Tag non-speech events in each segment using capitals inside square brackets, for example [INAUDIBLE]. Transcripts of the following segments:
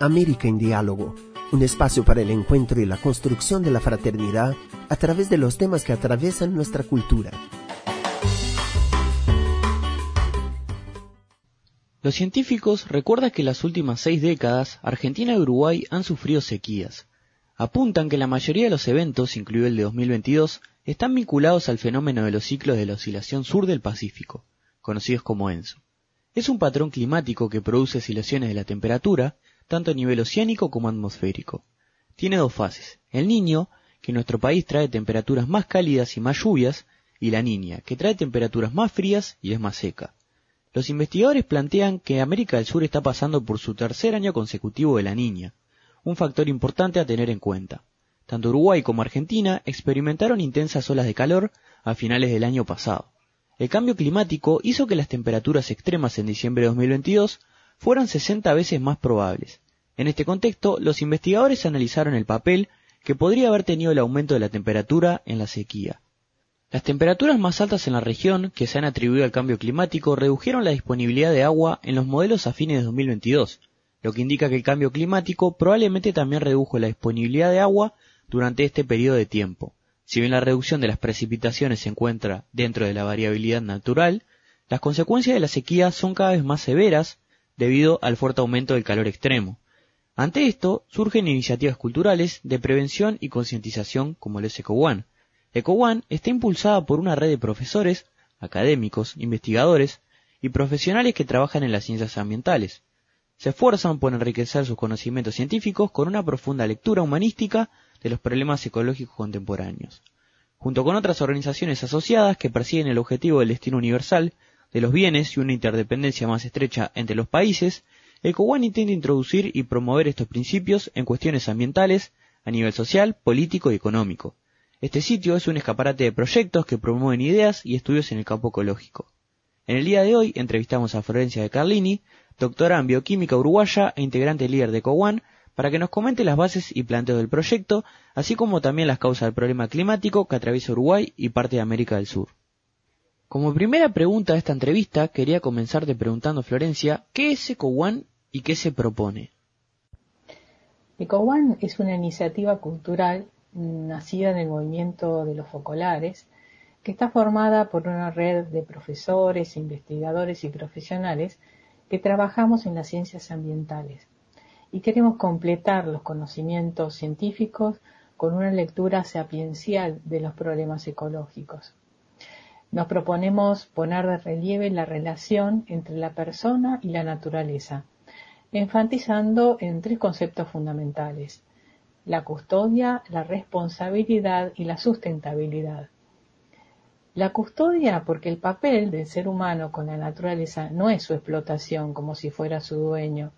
América en Diálogo, un espacio para el encuentro y la construcción de la fraternidad a través de los temas que atraviesan nuestra cultura. Los científicos recuerdan que en las últimas seis décadas Argentina y Uruguay han sufrido sequías. Apuntan que la mayoría de los eventos, incluido el de 2022, están vinculados al fenómeno de los ciclos de la oscilación sur del Pacífico, conocidos como ENSO. Es un patrón climático que produce oscilaciones de la temperatura, tanto a nivel oceánico como atmosférico. Tiene dos fases, el niño, que en nuestro país trae temperaturas más cálidas y más lluvias, y la niña, que trae temperaturas más frías y es más seca. Los investigadores plantean que América del Sur está pasando por su tercer año consecutivo de la niña, un factor importante a tener en cuenta. Tanto Uruguay como Argentina experimentaron intensas olas de calor a finales del año pasado. El cambio climático hizo que las temperaturas extremas en diciembre de 2022 fueran 60 veces más probables. En este contexto, los investigadores analizaron el papel que podría haber tenido el aumento de la temperatura en la sequía. Las temperaturas más altas en la región, que se han atribuido al cambio climático, redujeron la disponibilidad de agua en los modelos a fines de 2022, lo que indica que el cambio climático probablemente también redujo la disponibilidad de agua durante este periodo de tiempo. Si bien la reducción de las precipitaciones se encuentra dentro de la variabilidad natural, las consecuencias de la sequía son cada vez más severas debido al fuerte aumento del calor extremo. Ante esto, surgen iniciativas culturales de prevención y concientización como el ECO One, EcoOne está impulsada por una red de profesores, académicos, investigadores y profesionales que trabajan en las ciencias ambientales. Se esfuerzan por enriquecer sus conocimientos científicos con una profunda lectura humanística de los problemas ecológicos contemporáneos. Junto con otras organizaciones asociadas que persiguen el objetivo del destino universal de los bienes y una interdependencia más estrecha entre los países, EcoOne intenta introducir y promover estos principios en cuestiones ambientales a nivel social, político y económico, este sitio es un escaparate de proyectos que promueven ideas y estudios en el campo ecológico. En el día de hoy entrevistamos a Florencia de Carlini, doctora en bioquímica uruguaya e integrante líder de COWAN, para que nos comente las bases y planteos del proyecto, así como también las causas del problema climático que atraviesa Uruguay y parte de América del Sur. Como primera pregunta de esta entrevista, quería comenzarte preguntando, Florencia, ¿qué es EcoOne y qué se propone? EcoOne es una iniciativa cultural nacida en el movimiento de los focolares, que está formada por una red de profesores, investigadores y profesionales que trabajamos en las ciencias ambientales y queremos completar los conocimientos científicos con una lectura sapiencial de los problemas ecológicos. Nos proponemos poner de relieve la relación entre la persona y la naturaleza, enfatizando en tres conceptos fundamentales, la custodia, la responsabilidad y la sustentabilidad. La custodia porque el papel del ser humano con la naturaleza no es su explotación como si fuera su dueño,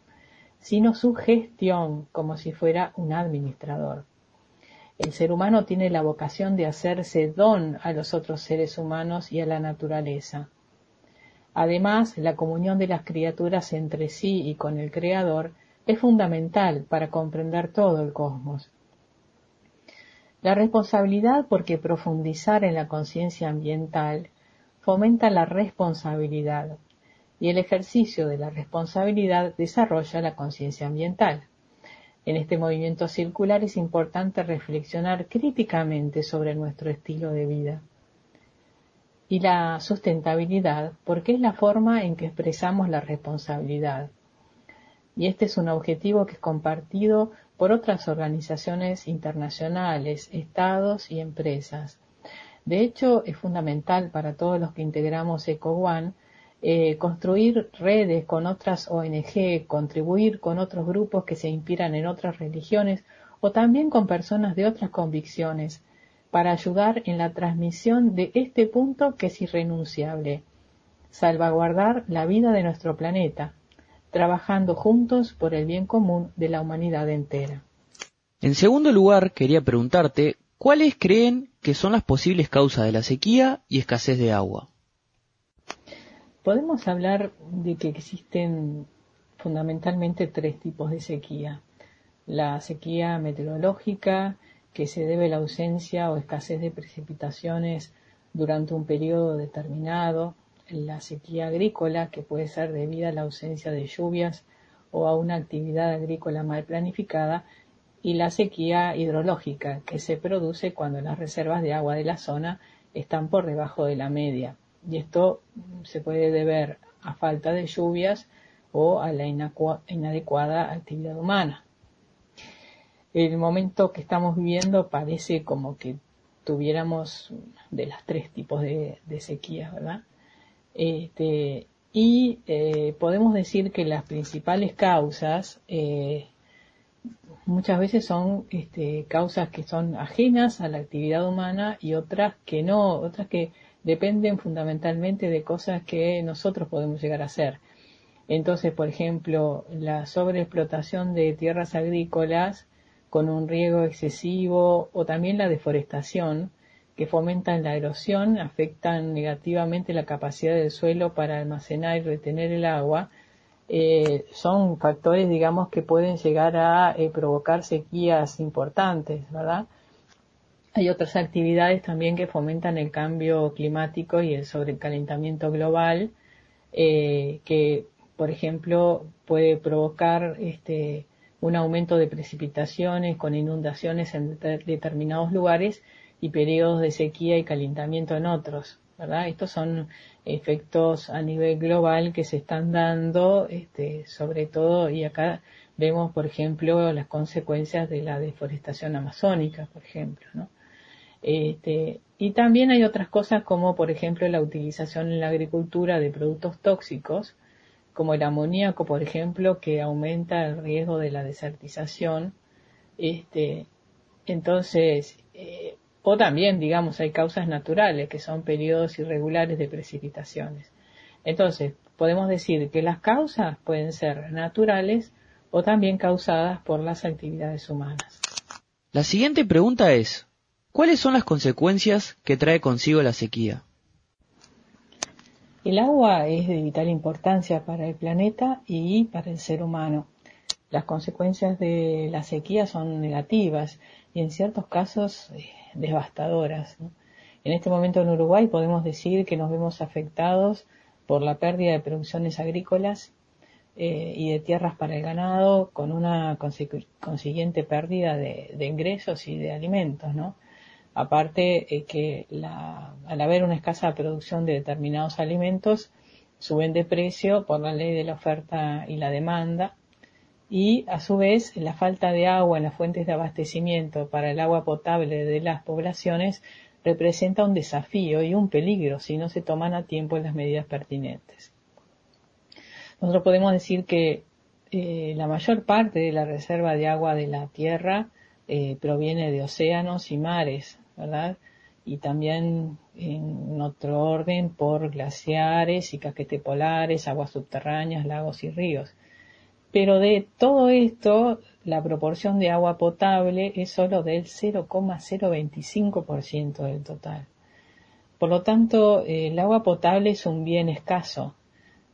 sino su gestión como si fuera un administrador. El ser humano tiene la vocación de hacerse don a los otros seres humanos y a la naturaleza. Además, la comunión de las criaturas entre sí y con el Creador es fundamental para comprender todo el cosmos. La responsabilidad porque profundizar en la conciencia ambiental fomenta la responsabilidad y el ejercicio de la responsabilidad desarrolla la conciencia ambiental. En este movimiento circular es importante reflexionar críticamente sobre nuestro estilo de vida. Y la sustentabilidad porque es la forma en que expresamos la responsabilidad y este es un objetivo que es compartido por otras organizaciones internacionales, estados y empresas. De hecho, es fundamental para todos los que integramos EcoOne eh, construir redes con otras ONG, contribuir con otros grupos que se inspiran en otras religiones o también con personas de otras convicciones para ayudar en la transmisión de este punto que es irrenunciable, salvaguardar la vida de nuestro planeta, trabajando juntos por el bien común de la humanidad entera. En segundo lugar, quería preguntarte, ¿cuáles creen que son las posibles causas de la sequía y escasez de agua? Podemos hablar de que existen fundamentalmente tres tipos de sequía. La sequía meteorológica, que se debe a la ausencia o escasez de precipitaciones durante un periodo determinado, la sequía agrícola, que puede ser debida a la ausencia de lluvias o a una actividad agrícola mal planificada y la sequía hidrológica que se produce cuando las reservas de agua de la zona están por debajo de la media. Y esto se puede deber a falta de lluvias o a la inadecuada actividad humana. El momento que estamos viviendo parece como que tuviéramos de los tres tipos de, sequías, ¿verdad? Este, y eh, podemos decir que las principales causas eh, muchas veces son este, causas que son ajenas a la actividad humana y otras que no, otras que dependen fundamentalmente de cosas que nosotros podemos llegar a hacer. Entonces, por ejemplo, la sobreexplotación de tierras agrícolas con un riego excesivo o también la deforestación que fomentan la erosión, afectan negativamente la capacidad del suelo para almacenar y retener el agua, eh, son factores, digamos, que pueden llegar a eh, provocar sequías importantes, ¿verdad? Hay otras actividades también que fomentan el cambio climático y el sobrecalentamiento global, eh, que, por ejemplo, puede provocar este, un aumento de precipitaciones con inundaciones en determinados lugares y periodos de sequía y calentamiento en otros. ¿verdad? Estos son efectos a nivel global que se están dando, este, sobre todo, y acá vemos, por ejemplo, las consecuencias de la deforestación amazónica, por ejemplo, ¿no? Este, y también hay otras cosas como, por ejemplo, la utilización en la agricultura de productos tóxicos como el amoníaco, por ejemplo, que aumenta el riesgo de la desertización. Este, entonces, eh, o también, digamos, hay causas naturales, que son periodos irregulares de precipitaciones. Entonces, podemos decir que las causas pueden ser naturales o también causadas por las actividades humanas. La siguiente pregunta es, ¿cuáles son las consecuencias que trae consigo la sequía? El agua es de vital importancia para el planeta y para el ser humano. Las consecuencias de la sequía son negativas y en ciertos casos eh, devastadoras. En este momento en Uruguay podemos decir que nos vemos afectados por la pérdida de producciones agrícolas eh, y de tierras para el ganado, con una consiguiente pérdida de, de, ingresos y de alimentos, ¿no? Aparte que al haber una escasa producción de determinados alimentos, suben de precio por la ley de la oferta y la demanda y a su vez la falta de agua en las fuentes de abastecimiento para el agua potable de las poblaciones representa un desafío y un peligro si no se toman a tiempo las medidas pertinentes. Nosotros podemos decir que eh, la mayor parte de la reserva de agua de la Tierra eh, proviene de océanos y mares, ¿verdad? Y también en otro orden por glaciares y casquetes polares, aguas subterráneas, lagos y ríos. Pero de todo esto, la proporción de agua potable es solo del 0,025% del total. Por lo tanto, el agua potable es un bien escaso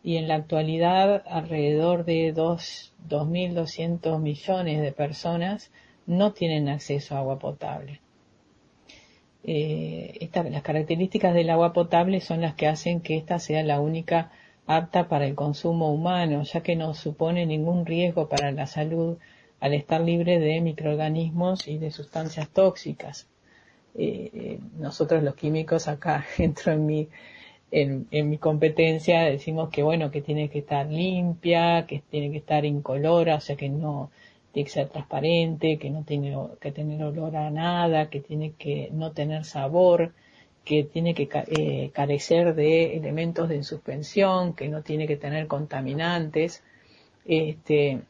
y en la actualidad alrededor de 2.200 millones de personas no tienen acceso a agua potable. Eh, las características del agua potable son las que hacen que ésta sea la única apta para el consumo humano, ya que no supone ningún riesgo para la salud al estar libre de microorganismos y de sustancias tóxicas. Eh, eh, nosotros los químicos acá [LAUGHS] entro en mi en, en, mi competencia decimos que bueno que tiene que estar limpia, que tiene que estar incolora, o sea que no tiene que ser transparente, que no tiene que tener olor a nada, que tiene que no tener sabor, que tiene que eh, carecer de elementos de suspensión, que no tiene que tener contaminantes, este,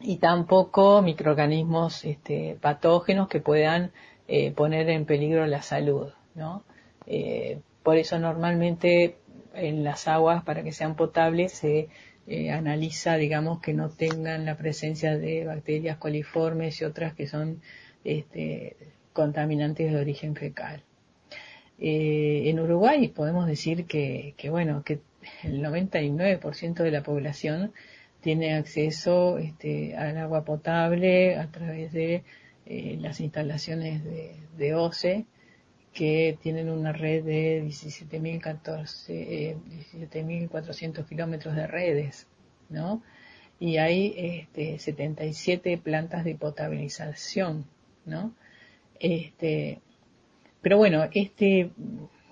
y tampoco microorganismos este, patógenos que puedan eh, poner en peligro la salud, ¿no? Eh, por eso normalmente en las aguas, para que sean potables, se analiza, digamos, que no tengan la presencia de bacterias coliformes y otras que son este, contaminantes de origen fecal. Eh, en Uruguay podemos decir que, bueno, que el 99% de la población tiene acceso este, al agua potable a través de eh, las instalaciones de, OCE que tienen una red de 17.400 eh, kilómetros de redes, ¿no? y hay este, 77 plantas de potabilización, ¿no? Este, pero bueno, este,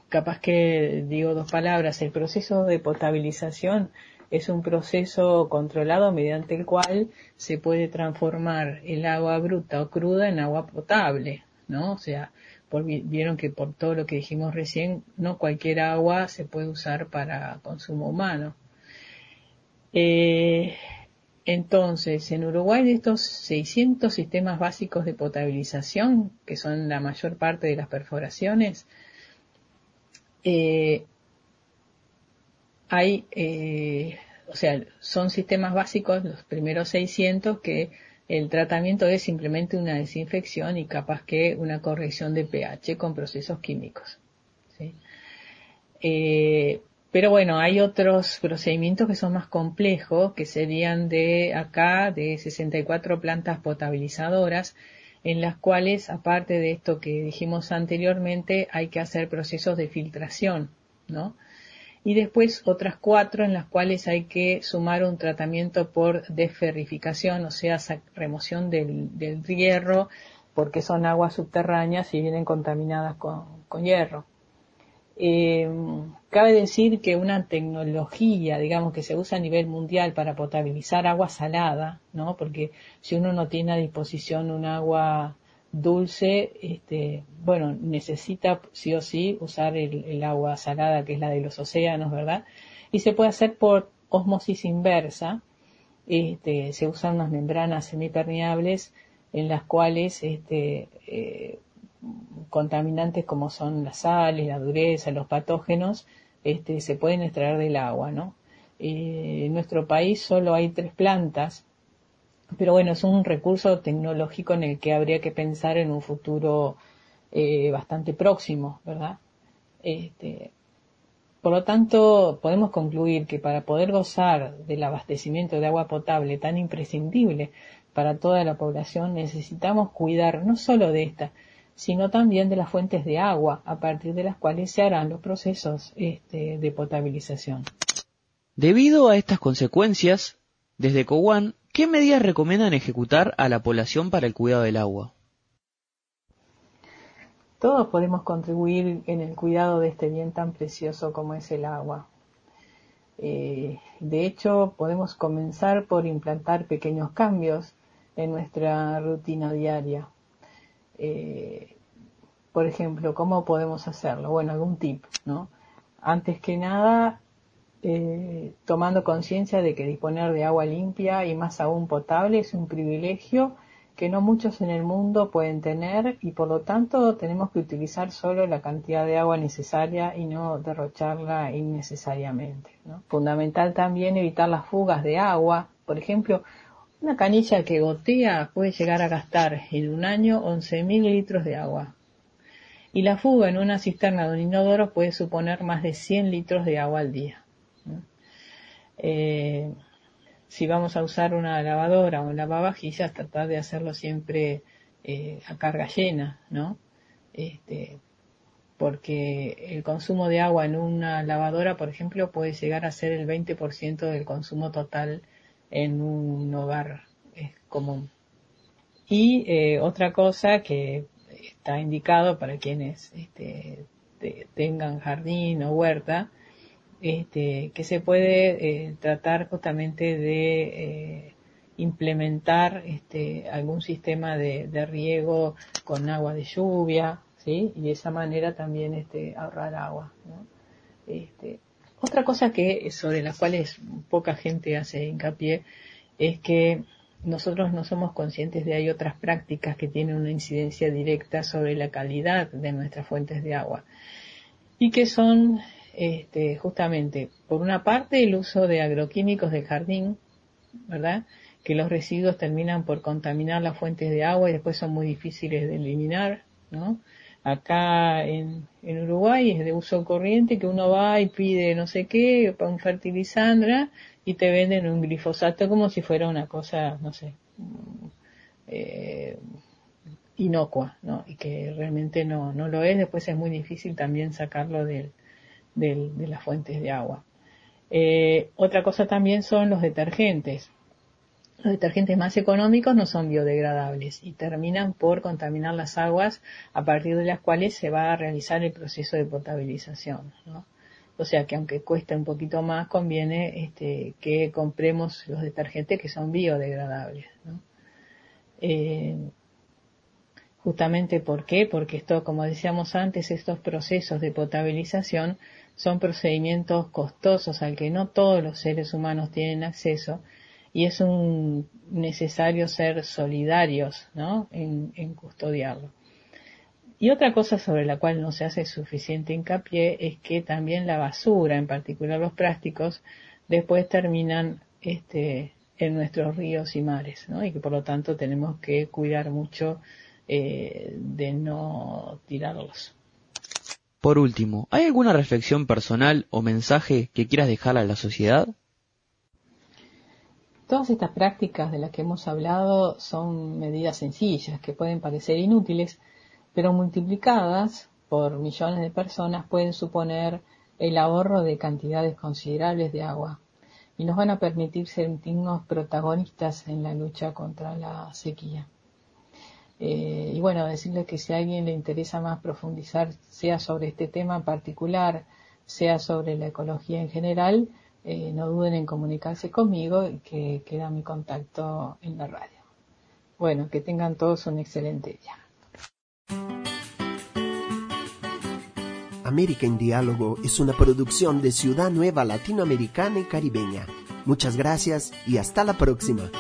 capaz que digo dos palabras, el proceso de potabilización es un proceso controlado mediante el cual se puede transformar el agua bruta o cruda en agua potable, ¿no? O sea, vieron que por todo lo que dijimos recién, no cualquier agua se puede usar para consumo humano. Eh, entonces, en Uruguay de estos 600 sistemas básicos de potabilización, que son la mayor parte de las perforaciones, eh, hay, eh, o sea, son sistemas básicos, los primeros 600, que el tratamiento es simplemente una desinfección y capaz que una corrección de pH con procesos químicos. Eh, pero bueno, hay otros procedimientos que son más complejos, que serían de acá, de 64 plantas potabilizadoras, en las cuales, aparte de esto que dijimos anteriormente, hay que hacer procesos de filtración, ¿no? Y después otras cuatro en las cuales hay que sumar un tratamiento por desferrificación, o sea, remoción del, del hierro, porque son aguas subterráneas y vienen contaminadas con, con hierro. Eh, cabe decir que una tecnología, digamos, que se usa a nivel mundial para potabilizar agua salada, ¿no? Porque si uno no tiene a disposición un agua dulce, este, bueno, necesita sí o sí usar el, agua salada, que es la de los océanos, ¿verdad? Y se puede hacer por osmosis inversa. Este, se usan unas membranas semipermeables en las cuales este, eh, contaminantes como son las sales, la dureza, los patógenos, este, se pueden extraer del agua, ¿no? Eh, en nuestro país solo hay tres plantas pero bueno, es un recurso tecnológico en el que habría que pensar en un futuro eh, bastante próximo, ¿verdad? Este, por lo tanto, podemos concluir que para poder gozar del abastecimiento de agua potable tan imprescindible para toda la población, necesitamos cuidar no solo de esta, sino también de las fuentes de agua a partir de las cuales se harán los procesos este, de potabilización. Debido a estas consecuencias, desde Cowan ¿Qué medidas recomiendan ejecutar a la población para el cuidado del agua? Todos podemos contribuir en el cuidado de este bien tan precioso como es el agua. Eh, de hecho, podemos comenzar por implantar pequeños cambios en nuestra rutina diaria. Eh, por ejemplo, ¿cómo podemos hacerlo? Bueno, algún tip, ¿no? Antes que nada, eh, tomando conciencia de que disponer de agua limpia y más aún potable es un privilegio que no muchos en el mundo pueden tener y por lo tanto tenemos que utilizar solo la cantidad de agua necesaria y no derrocharla innecesariamente. Fundamental también evitar las fugas de agua. Por ejemplo, una canilla que gotea puede llegar a gastar en un año 11.000 litros de agua. Y la fuga en una cisterna de un inodoro puede suponer más de 100 litros de agua al día. Eh, si vamos a usar una lavadora o un lavavajillas, tratar de hacerlo siempre eh, a carga llena, ¿no? Este, porque el consumo de agua en una lavadora, por ejemplo, puede llegar a ser el 20% del consumo total en un hogar común. Y eh, otra cosa que está indicado para quienes este, tengan jardín o huerta, este, que se puede eh, tratar justamente de eh, implementar este, algún sistema de, riego con agua de lluvia, ¿sí? Y de esa manera también este, ahorrar agua. Este, otra cosa que sobre las cuales poca gente hace hincapié es que nosotros no somos conscientes de hay otras prácticas que tienen una incidencia directa sobre la calidad de nuestras fuentes de agua y que son este, justamente, por una parte, el uso de agroquímicos del jardín, ¿verdad? Que los residuos terminan por contaminar las fuentes de agua y después son muy difíciles de eliminar, ¿no? Acá en, en Uruguay es de uso corriente que uno va y pide no sé qué, para un fertilizante y te venden un glifosato como si fuera una cosa, no sé, eh, inocua, ¿no? Y que realmente no, no lo es, después es muy difícil también sacarlo del, de, las fuentes de agua. Eh, otra cosa también son los detergentes. los detergentes más económicos no son biodegradables y terminan por contaminar las aguas a partir de las cuales se va a realizar el proceso de potabilización. O sea que aunque cueste un poquito más, conviene este, que compremos los detergentes que son biodegradables. Eh, justamente ¿por qué? Porque esto, como decíamos antes, estos procesos de potabilización son procedimientos costosos al que no todos los seres humanos tienen acceso y es un necesario ser solidarios en, custodiarlo. Y otra cosa sobre la cual no se hace suficiente hincapié es que también la basura, en particular los plásticos, después terminan este, en nuestros ríos y mares, y que por lo tanto tenemos que cuidar mucho eh, de no tirarlos. Por último, ¿hay alguna reflexión personal o mensaje que quieras dejar a la sociedad? Todas estas prácticas de las que hemos hablado son medidas sencillas que pueden parecer inútiles, pero multiplicadas por millones de personas pueden suponer el ahorro de cantidades considerables de agua y nos van a permitir sentirnos protagonistas en la lucha contra la sequía. Eh, y bueno, decirles que si a alguien le interesa más profundizar, sea sobre este tema en particular, sea sobre la ecología en general, eh, no duden en comunicarse conmigo y que queda mi contacto en la radio. Bueno, que tengan todos un excelente día. América en Diálogo es una producción de Ciudad Nueva Latinoamericana y Caribeña. Muchas gracias y hasta la próxima.